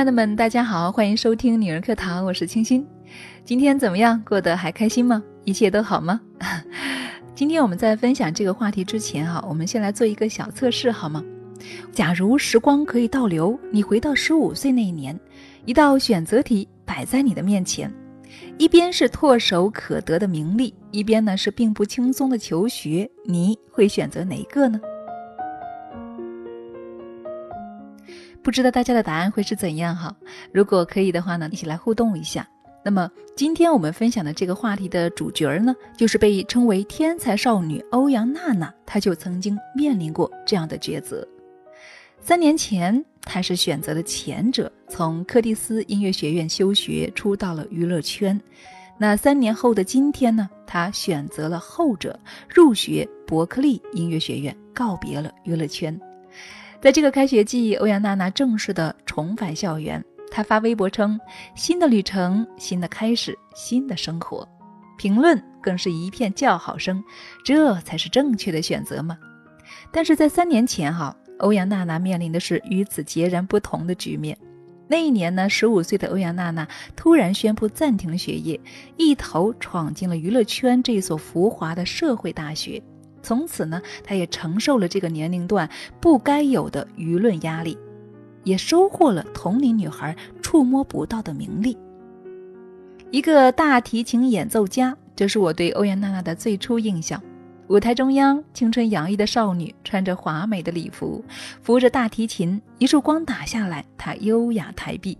亲爱的们，大家好，欢迎收听女人课堂，我是清新。今天怎么样？过得还开心吗？一切都好吗？今天我们在分享这个话题之前哈，我们先来做一个小测试好吗？假如时光可以倒流，你回到十五岁那一年，一道选择题摆在你的面前，一边是唾手可得的名利，一边呢是并不轻松的求学，你会选择哪一个呢？不知道大家的答案会是怎样哈？如果可以的话呢，一起来互动一下。那么今天我们分享的这个话题的主角呢，就是被称为天才少女欧阳娜娜，她就曾经面临过这样的抉择。三年前，她是选择了前者，从柯蒂斯音乐学院休学，出到了娱乐圈。那三年后的今天呢，她选择了后者，入学伯克利音乐学院，告别了娱乐圈。在这个开学季，欧阳娜娜正式的重返校园。她发微博称：“新的旅程，新的开始，新的生活。”评论更是一片叫好声。这才是正确的选择吗？但是在三年前，哈，欧阳娜娜面临的是与此截然不同的局面。那一年呢，十五岁的欧阳娜娜突然宣布暂停了学业，一头闯进了娱乐圈这所浮华的社会大学。从此呢，她也承受了这个年龄段不该有的舆论压力，也收获了同龄女孩触摸不到的名利。一个大提琴演奏家，这是我对欧阳娜娜的最初印象。舞台中央，青春洋溢的少女穿着华美的礼服，扶着大提琴，一束光打下来，她优雅抬臂。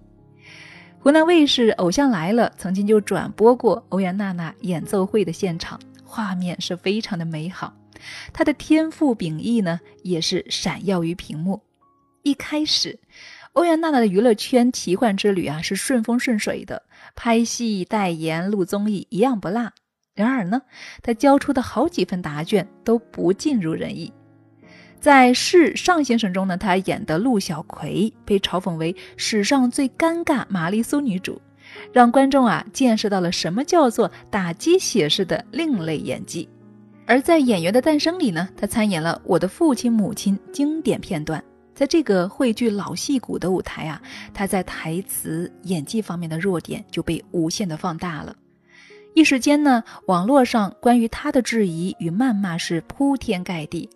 湖南卫视《偶像来了》曾经就转播过欧阳娜娜演奏会的现场，画面是非常的美好。他的天赋秉异呢，也是闪耀于屏幕。一开始，欧阳娜娜的娱乐圈奇幻之旅啊，是顺风顺水的，拍戏、代言、录综艺一样不落。然而呢，她交出的好几份答卷都不尽如人意。在《是尚先生》中呢，她演的陆小葵被嘲讽为史上最尴尬玛丽苏女主，让观众啊见识到了什么叫做打鸡血式的另类演技。而在《演员的诞生》里呢，他参演了我的父亲母亲经典片段。在这个汇聚老戏骨的舞台啊，他在台词演技方面的弱点就被无限的放大了。一时间呢，网络上关于他的质疑与谩骂是铺天盖地。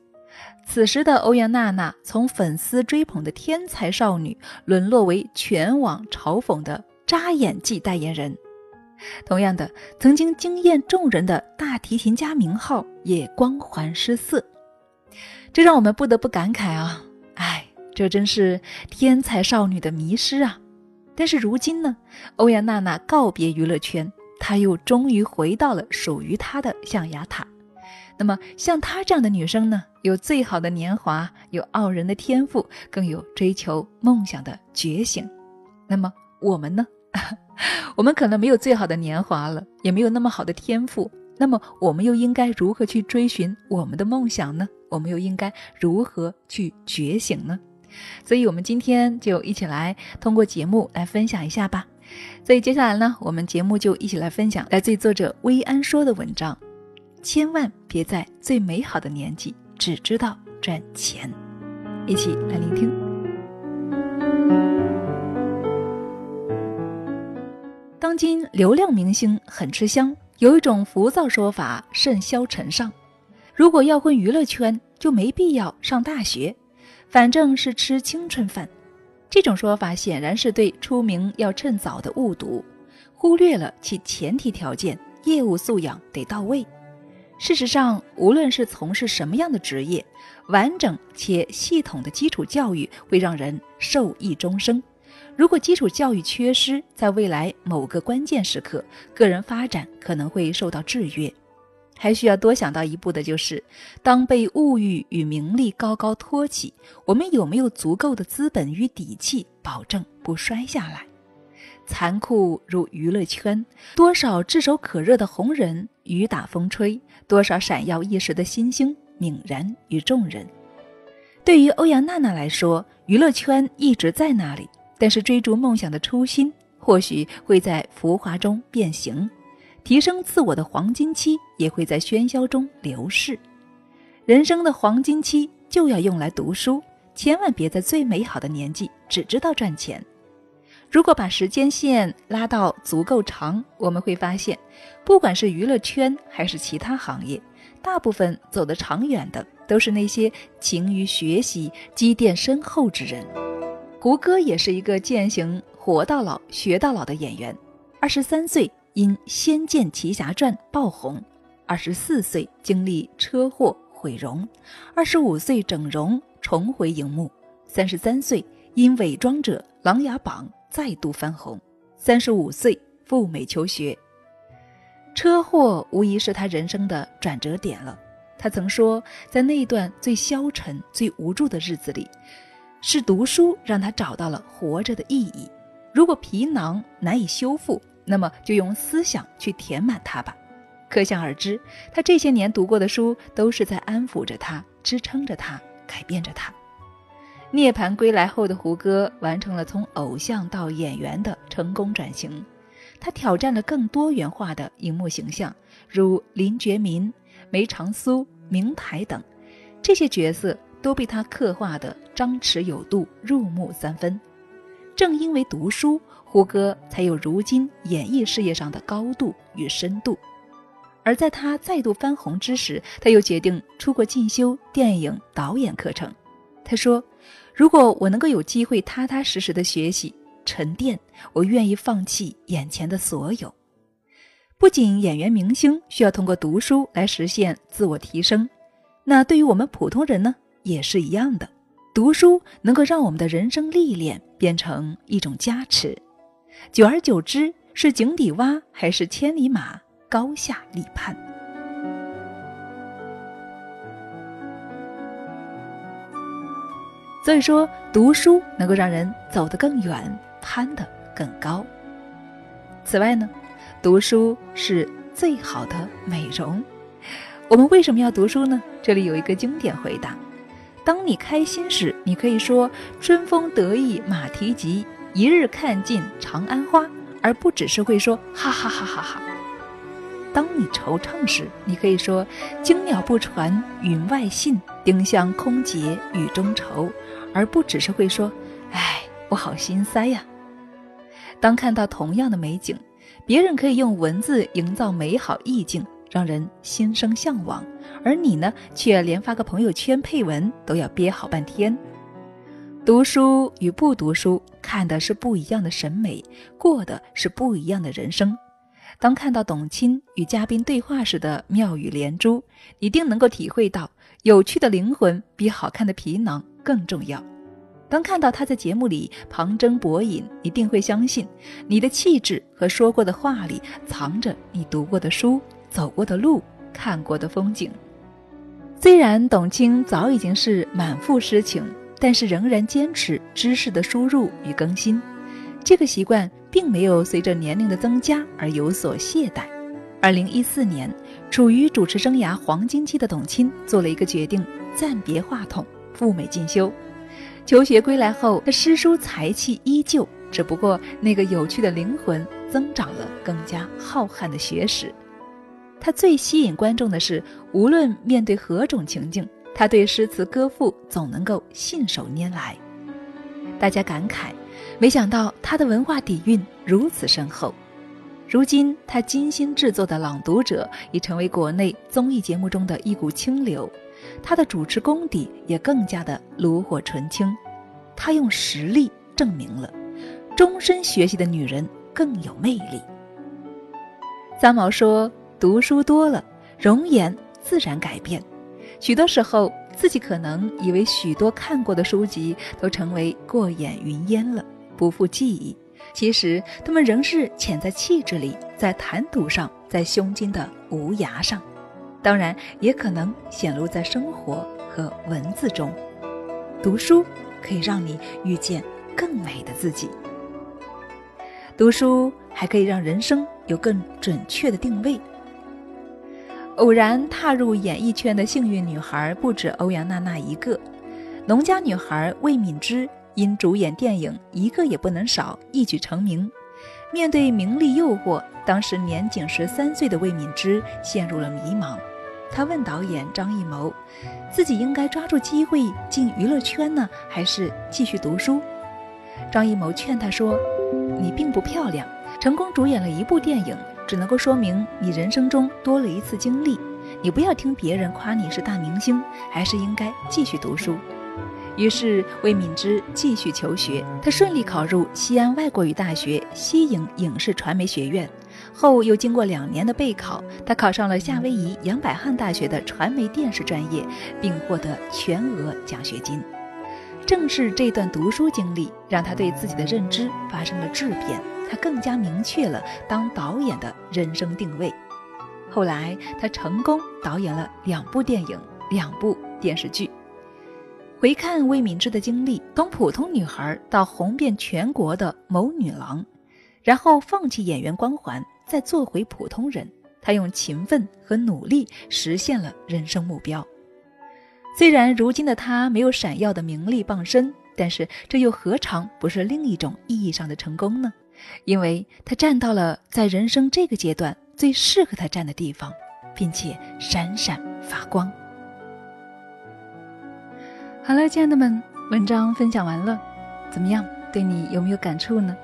此时的欧阳娜娜，从粉丝追捧的天才少女，沦落为全网嘲讽的扎演技代言人。同样的，曾经惊艳众人的大提琴家名号也光环失色，这让我们不得不感慨啊！哎，这真是天才少女的迷失啊！但是如今呢，欧阳娜娜告别娱乐圈，她又终于回到了属于她的象牙塔。那么，像她这样的女生呢，有最好的年华，有傲人的天赋，更有追求梦想的觉醒。那么，我们呢？我们可能没有最好的年华了，也没有那么好的天赋。那么，我们又应该如何去追寻我们的梦想呢？我们又应该如何去觉醒呢？所以，我们今天就一起来通过节目来分享一下吧。所以，接下来呢，我们节目就一起来分享来自于作者薇安说的文章：千万别在最美好的年纪只知道赚钱。一起来聆听。当今流量明星很吃香，有一种浮躁说法甚嚣尘上。如果要混娱乐圈，就没必要上大学，反正是吃青春饭。这种说法显然是对出名要趁早的误读，忽略了其前提条件：业务素养得到位。事实上，无论是从事什么样的职业，完整且系统的基础教育会让人受益终生。如果基础教育缺失，在未来某个关键时刻，个人发展可能会受到制约。还需要多想到一步的就是，当被物欲与名利高高托起，我们有没有足够的资本与底气，保证不摔下来？残酷如娱乐圈，多少炙手可热的红人雨打风吹，多少闪耀一时的新星泯然于众人。对于欧阳娜娜来说，娱乐圈一直在那里。但是追逐梦想的初心，或许会在浮华中变形；提升自我的黄金期，也会在喧嚣中流逝。人生的黄金期就要用来读书，千万别在最美好的年纪只知道赚钱。如果把时间线拉到足够长，我们会发现，不管是娱乐圈还是其他行业，大部分走得长远的都是那些勤于学习、积淀深厚之人。胡歌也是一个践行“活到老，学到老”的演员。二十三岁因《仙剑奇侠传》爆红，二十四岁经历车祸毁容，二十五岁整容重回荧幕，三十三岁因《伪装者》《琅琊榜》。再度翻红，三十五岁赴美求学。车祸无疑是他人生的转折点了。他曾说，在那段最消沉、最无助的日子里，是读书让他找到了活着的意义。如果皮囊难以修复，那么就用思想去填满它吧。可想而知，他这些年读过的书都是在安抚着他，支撑着他，改变着他。涅槃归来后的胡歌完成了从偶像到演员的成功转型，他挑战了更多元化的荧幕形象，如林觉民、梅长苏、明台等，这些角色都被他刻画的张弛有度、入木三分。正因为读书，胡歌才有如今演艺事业上的高度与深度。而在他再度翻红之时，他又决定出国进修电影导演课程。他说。如果我能够有机会踏踏实实的学习沉淀，我愿意放弃眼前的所有。不仅演员明星需要通过读书来实现自我提升，那对于我们普通人呢，也是一样的。读书能够让我们的人生历练变成一种加持，久而久之，是井底蛙还是千里马，高下立判。所以说，读书能够让人走得更远，攀得更高。此外呢，读书是最好的美容。我们为什么要读书呢？这里有一个经典回答：当你开心时，你可以说“春风得意马蹄疾，一日看尽长安花”，而不只是会说“哈哈哈哈哈”。当你惆怅时，你可以说“惊鸟不传云外信，丁香空结雨中愁”，而不只是会说“哎，我好心塞呀”。当看到同样的美景，别人可以用文字营造美好意境，让人心生向往，而你呢，却连发个朋友圈配文都要憋好半天。读书与不读书，看的是不一样的审美，过的是不一样的人生。当看到董卿与嘉宾对话时的妙语连珠，一定能够体会到有趣的灵魂比好看的皮囊更重要。当看到他在节目里旁征博引，一定会相信你的气质和说过的话里藏着你读过的书、走过的路、看过的风景。虽然董卿早已经是满腹诗情，但是仍然坚持知识的输入与更新，这个习惯。并没有随着年龄的增加而有所懈怠。二零一四年，处于主持生涯黄金期的董卿做了一个决定，暂别话筒，赴美进修。求学归来后，他诗书才气依旧，只不过那个有趣的灵魂增长了更加浩瀚的学识。他最吸引观众的是，无论面对何种情境，他对诗词歌赋总能够信手拈来。大家感慨。没想到他的文化底蕴如此深厚，如今他精心制作的《朗读者》已成为国内综艺节目中的一股清流，他的主持功底也更加的炉火纯青。他用实力证明了，终身学习的女人更有魅力。三毛说：“读书多了，容颜自然改变。许多时候，自己可能以为许多看过的书籍都成为过眼云烟了。”不复记忆，其实他们仍是潜在气质里，在谈吐上，在胸襟的无涯上，当然也可能显露在生活和文字中。读书可以让你遇见更美的自己，读书还可以让人生有更准确的定位。偶然踏入演艺圈的幸运女孩不止欧阳娜娜一个，农家女孩魏敏芝。因主演电影《一个也不能少》一举成名，面对名利诱惑，当时年仅十三岁的魏敏芝陷入了迷茫。她问导演张艺谋，自己应该抓住机会进娱乐圈呢，还是继续读书？张艺谋劝她说：“你并不漂亮。成功主演了一部电影，只能够说明你人生中多了一次经历。你不要听别人夸你是大明星，还是应该继续读书。于是魏敏芝继续求学，她顺利考入西安外国语大学西影影视传媒学院，后又经过两年的备考，他考上了夏威夷杨百翰大学的传媒电视专业，并获得全额奖学金。正是这段读书经历，让他对自己的认知发生了质变，他更加明确了当导演的人生定位。后来，他成功导演了两部电影、两部电视剧。回看魏敏芝的经历，从普通女孩到红遍全国的某女郎，然后放弃演员光环，再做回普通人，他用勤奋和努力实现了人生目标。虽然如今的他没有闪耀的名利傍身，但是这又何尝不是另一种意义上的成功呢？因为他站到了在人生这个阶段最适合他站的地方，并且闪闪发光。好了，亲爱的们，文章分享完了，怎么样？对你有没有感触呢？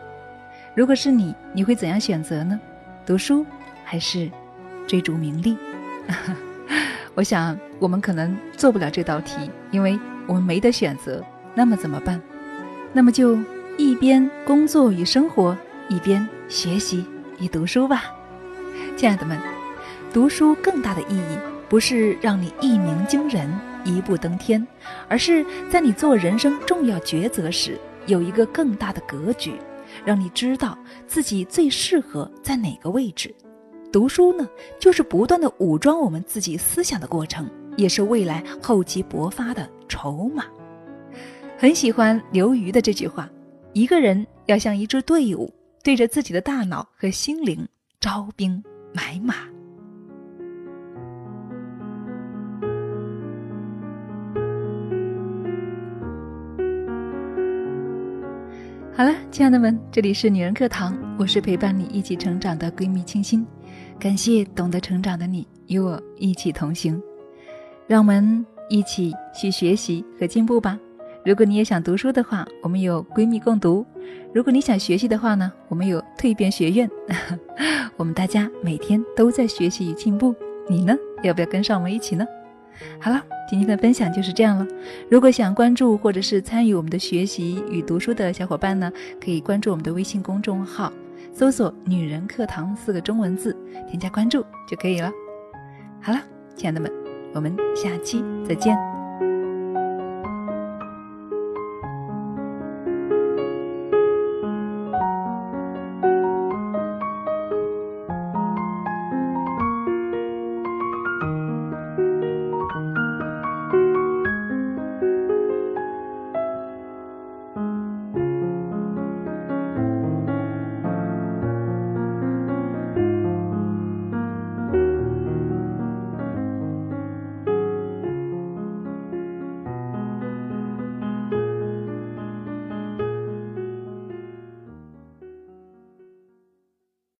如果是你，你会怎样选择呢？读书还是追逐名利？我想，我们可能做不了这道题，因为我们没得选择。那么怎么办？那么就一边工作与生活，一边学习与读书吧。亲爱的们，读书更大的意义，不是让你一鸣惊人、一步登天，而是在你做人生重要抉择时，有一个更大的格局，让你知道自己最适合在哪个位置。读书呢，就是不断的武装我们自己思想的过程，也是未来厚积薄发的筹码。很喜欢刘瑜的这句话：一个人要像一支队伍，对着自己的大脑和心灵招兵买马。好了，亲爱的们，这里是女人课堂，我是陪伴你一起成长的闺蜜清新。感谢懂得成长的你与我一起同行，让我们一起去学习和进步吧。如果你也想读书的话，我们有闺蜜共读；如果你想学习的话呢，我们有蜕变学院。我们大家每天都在学习与进步，你呢？要不要跟上我们一起呢？好了，今天的分享就是这样了。如果想关注或者是参与我们的学习与读书的小伙伴呢，可以关注我们的微信公众号。搜索“女人课堂”四个中文字，添加关注就可以了。好了，亲爱的们，我们下期再见。